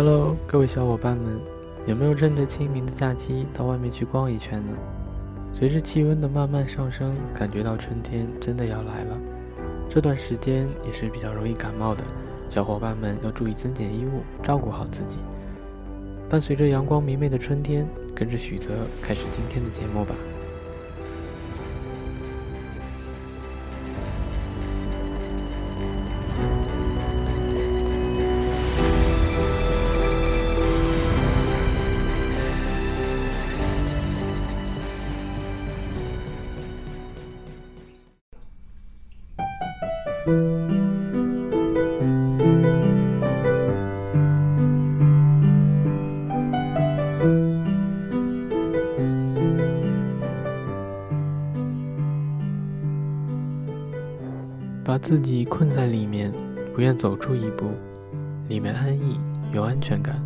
Hello，各位小伙伴们，有没有趁着清明的假期到外面去逛一圈呢？随着气温的慢慢上升，感觉到春天真的要来了。这段时间也是比较容易感冒的，小伙伴们要注意增减衣物，照顾好自己。伴随着阳光明媚的春天，跟着许泽开始今天的节目吧。自己困在里面，不愿走出一步，里面安逸有安全感，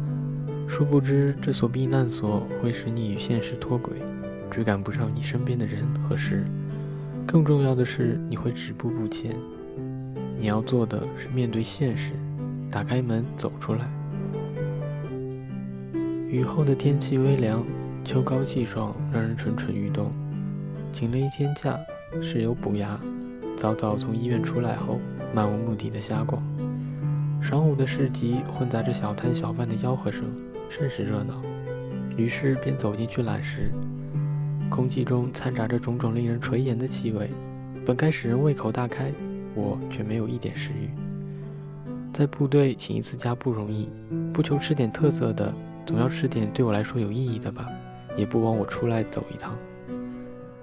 殊不知这所避难所会使你与现实脱轨，追赶不上你身边的人和事。更重要的是，你会止步不前。你要做的是面对现实，打开门走出来。雨后的天气微凉，秋高气爽，让人蠢蠢欲动。请了一天假，室友补牙。早早从医院出来后，漫无目的的瞎逛。晌午的市集混杂着小摊小贩的吆喝声，甚是热闹。于是便走进去揽食。空气中掺杂着种种令人垂涎的气味，本该使人胃口大开，我却没有一点食欲。在部队请一次假不容易，不求吃点特色的，总要吃点对我来说有意义的吧，也不枉我出来走一趟。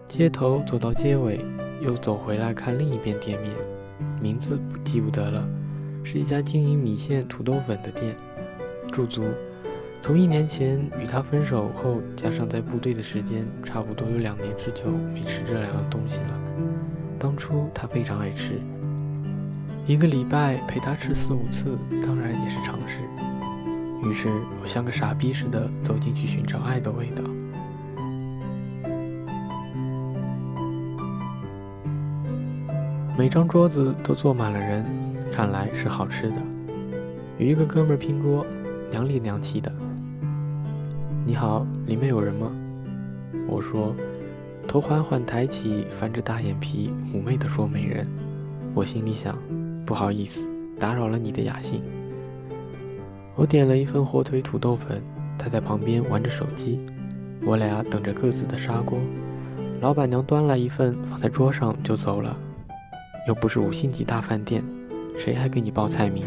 街头走到街尾。又走回来看另一边店面，名字记不得了，是一家经营米线、土豆粉的店。驻足，从一年前与他分手后，加上在部队的时间，差不多有两年之久没吃这两样东西了。当初他非常爱吃，一个礼拜陪他吃四五次，当然也是常事。于是我像个傻逼似的走进去寻找爱的味道。每张桌子都坐满了人，看来是好吃的。与一个哥们拼桌，娘里娘气的。你好，里面有人吗？我说，头缓缓抬起，翻着大眼皮，妩媚地说没人。我心里想，不好意思，打扰了你的雅兴。我点了一份火腿土豆粉，他在旁边玩着手机，我俩等着各自的砂锅。老板娘端来一份，放在桌上就走了。又不是五星级大饭店，谁还给你报菜名？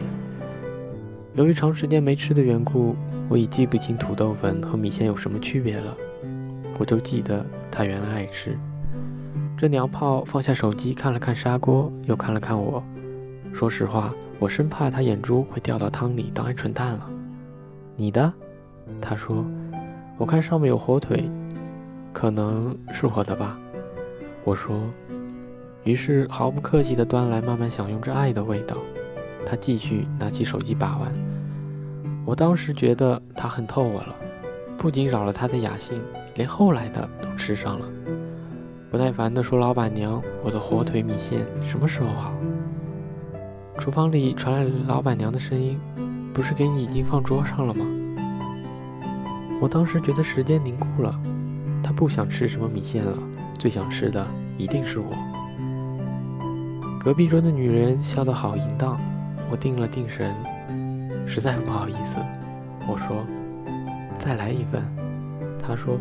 由于长时间没吃的缘故，我已记不清土豆粉和米线有什么区别了。我就记得他原来爱吃。这娘炮放下手机，看了看砂锅，又看了看我。说实话，我生怕他眼珠会掉到汤里当鹌鹑蛋了。你的？他说。我看上面有火腿，可能是我的吧。我说。于是毫不客气地端来，慢慢享用着爱的味道。他继续拿起手机把玩。我当时觉得他恨透我了，不仅扰了他的雅兴，连后来的都吃上了。不耐烦地说：“老板娘，我的火腿米线什么时候好？”厨房里传来老板娘的声音：“不是给你已经放桌上了吗？”我当时觉得时间凝固了，她不想吃什么米线了，最想吃的一定是我。隔壁桌的女人笑得好淫荡，我定了定神，实在不好意思，我说：“再来一份。”她说：“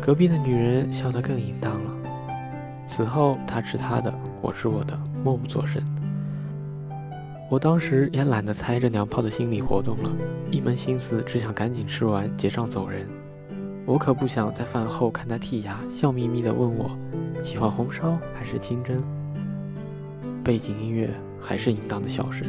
隔壁的女人笑得更淫荡了。”此后，她吃她的，我吃我的，默不作声。我当时也懒得猜这娘炮的心理活动了，一门心思只想赶紧吃完结账走人。我可不想在饭后看她剔牙，笑眯眯地问我喜欢红烧还是清蒸。背景音乐还是应当的笑声。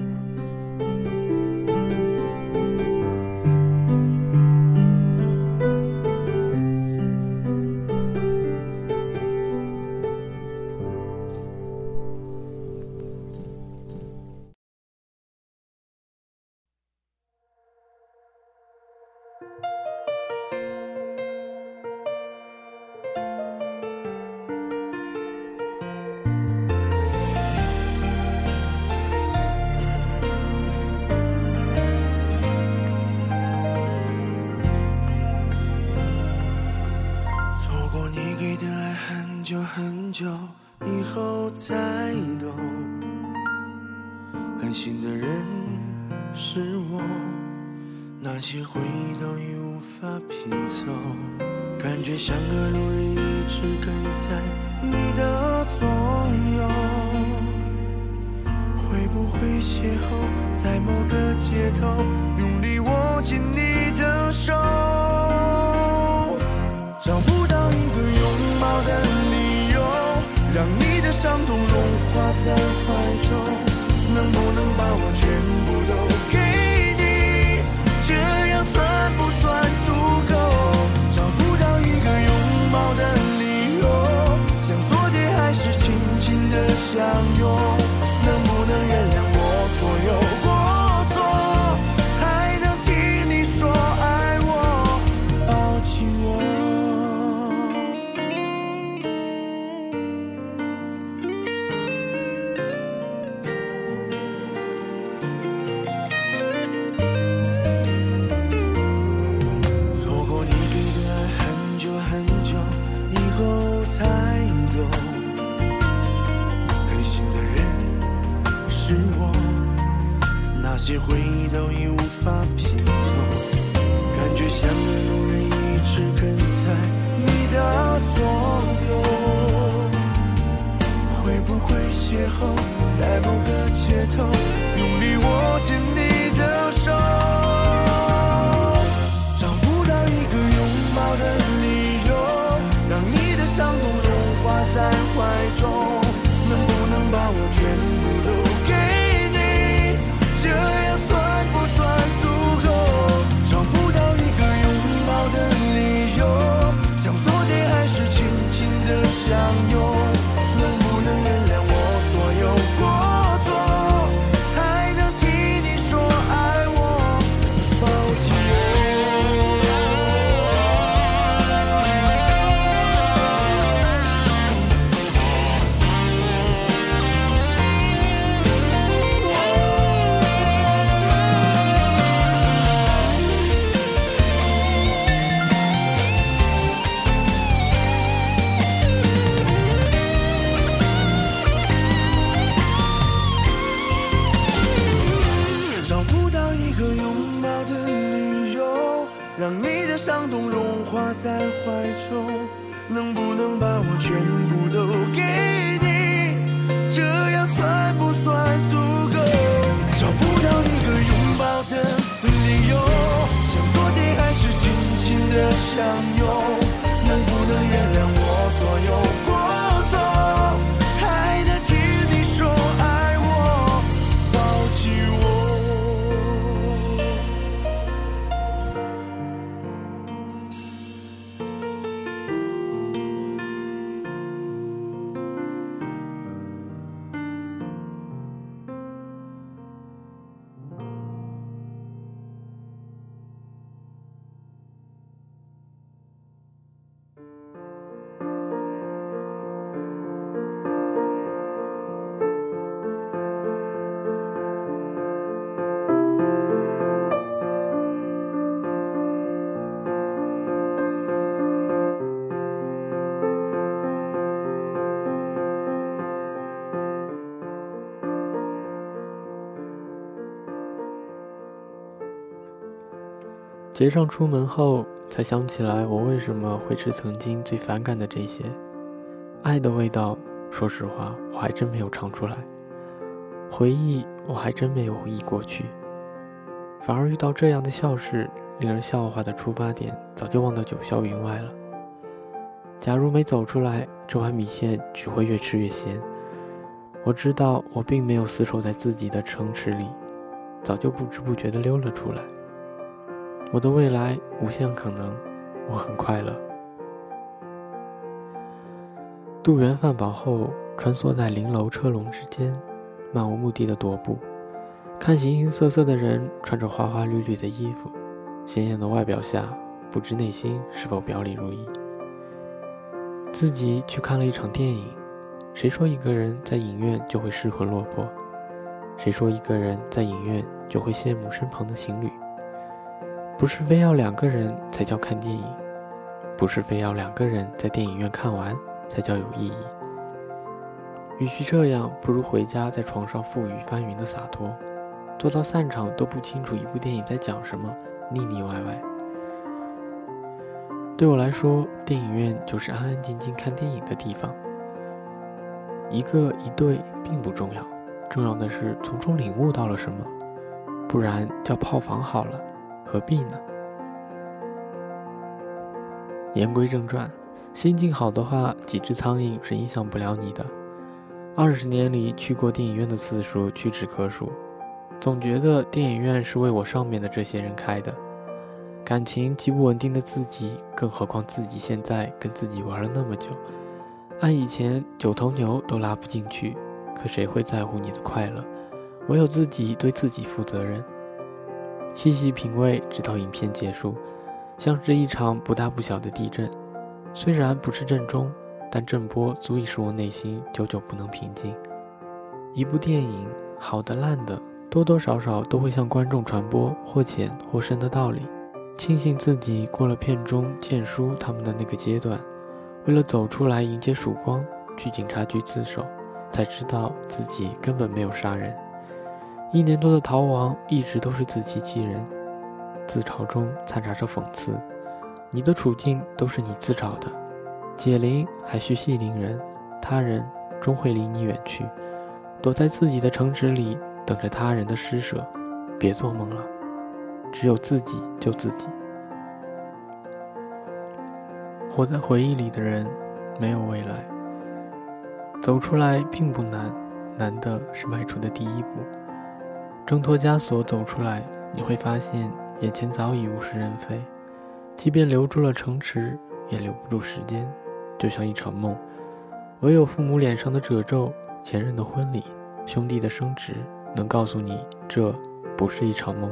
很久以后才懂，狠心的人是我，那些回忆都已无法拼凑，感觉像个路人一直跟在你的左右，会不会邂逅在某个街头，用力握紧你的手，在某个街头，用力握紧你能不能把我全部都给你？这样算不算足够？找不到一个拥抱的理由像昨天还是紧紧的相拥。结账出门后，才想起来我为什么会吃曾经最反感的这些。爱的味道，说实话，我还真没有尝出来。回忆，我还真没有回忆过去。反而遇到这样的笑事，令人笑话的出发点，早就忘到九霄云外了。假如没走出来，这碗米线只会越吃越咸。我知道，我并没有死守在自己的城池里，早就不知不觉地溜了出来。我的未来无限可能，我很快乐。渡园饭饱后，穿梭在零楼车龙之间，漫无目的的踱步，看形形色色的人穿着花花绿绿的衣服，鲜艳的外表下，不知内心是否表里如一。自己去看了一场电影，谁说一个人在影院就会失魂落魄？谁说一个人在影院就会羡慕身旁的情侣？不是非要两个人才叫看电影，不是非要两个人在电影院看完。才叫有意义。与其这样，不如回家在床上覆雨翻云的洒脱，做到散场都不清楚一部电影在讲什么，腻腻歪歪。对我来说，电影院就是安安静静看电影的地方。一个一对并不重要，重要的是从中领悟到了什么。不然叫炮房好了，何必呢？言归正传。心情好的话，几只苍蝇是影响不了你的。二十年里去过电影院的次数屈指可数，总觉得电影院是为我上面的这些人开的。感情极不稳定的自己，更何况自己现在跟自己玩了那么久，按以前九头牛都拉不进去，可谁会在乎你的快乐？唯有自己对自己负责任。细细品味，直到影片结束，像是一场不大不小的地震。虽然不是震中，但震波足以使我内心久久不能平静。一部电影，好的烂的，多多少少都会向观众传播或浅或深的道理。庆幸自己过了片中建叔他们的那个阶段，为了走出来迎接曙光，去警察局自首，才知道自己根本没有杀人。一年多的逃亡，一直都是自欺欺人，自嘲中掺杂着讽刺。你的处境都是你自找的，解铃还需系铃人，他人终会离你远去，躲在自己的城池里等着他人的施舍，别做梦了，只有自己救自己。活在回忆里的人，没有未来。走出来并不难，难的是迈出的第一步。挣脱枷锁走出来，你会发现眼前早已物是人非。即便留住了城池，也留不住时间，就像一场梦。唯有父母脸上的褶皱、前任的婚礼、兄弟的升职，能告诉你，这不是一场梦。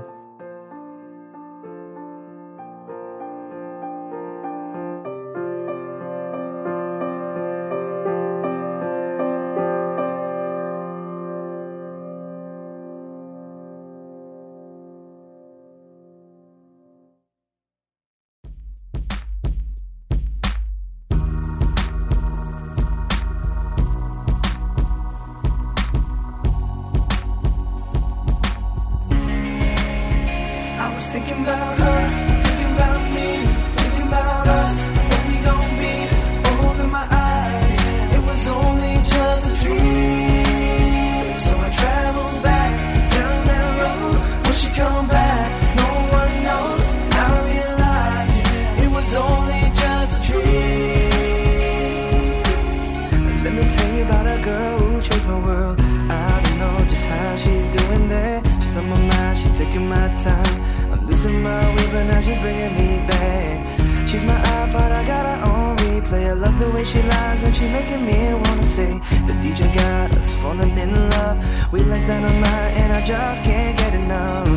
taking my time. I'm losing my way, but now she's bringing me back. She's my iPod, I got her on replay. I love the way she lies, and she making me wanna say the DJ got us falling in love. We like dynamite, and I just can't get enough.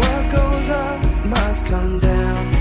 What goes up must come down.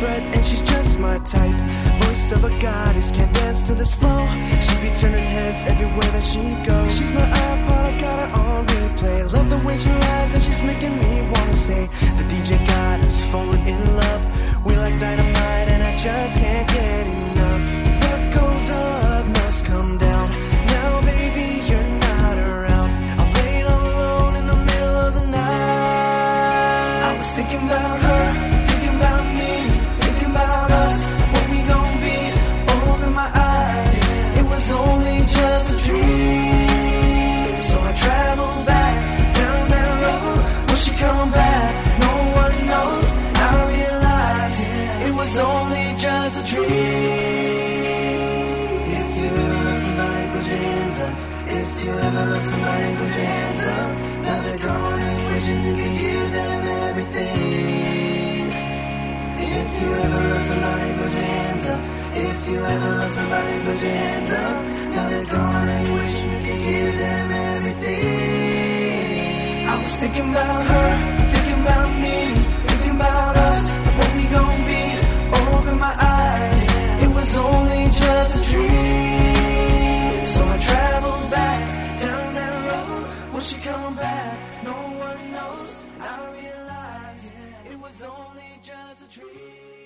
And she's just my type. Voice of a goddess, can't dance to this flow. She be turning heads everywhere that she goes. She's my iPod, I got her on replay. Love the way she lies, and she's making me wanna say the DJ got us falling in love. We like dynamite, and I just can't get enough. If you ever love somebody, put your hands up. Now they're gone and you wishing you could give them everything. I was thinking about her, thinking about me, thinking about us, what we gon' be. Oh, Open my eyes, it was only just a dream. So I traveled back down that road. Will she come back? No one knows. I realize it was only just a dream.